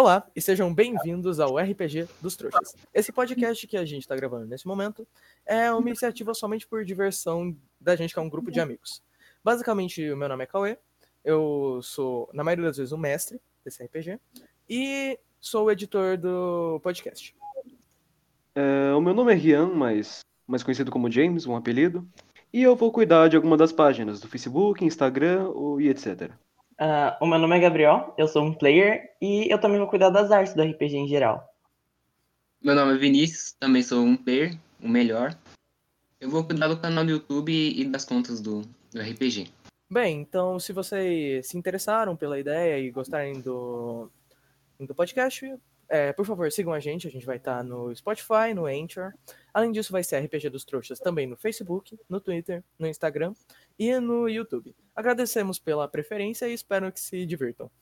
Olá e sejam bem-vindos ao RPG dos Trouxas. Esse podcast que a gente está gravando nesse momento é uma iniciativa somente por diversão da gente, que é um grupo de amigos. Basicamente, o meu nome é Cauê, eu sou, na maioria das vezes, o mestre desse RPG e sou o editor do podcast. É, o meu nome é Rian, mas mais conhecido como James, um apelido. E eu vou cuidar de alguma das páginas do Facebook, Instagram e etc. Uh, o meu nome é Gabriel, eu sou um player e eu também vou cuidar das artes do RPG em geral. Meu nome é Vinícius, também sou um player, o melhor. Eu vou cuidar do canal do YouTube e das contas do, do RPG. Bem, então se vocês se interessaram pela ideia e gostarem do, do podcast, é, por favor, sigam a gente. A gente vai estar no Spotify, no Anchor. Além disso, vai ser RPG dos Trouxas também no Facebook, no Twitter, no Instagram e no YouTube. Agradecemos pela preferência e espero que se divirtam.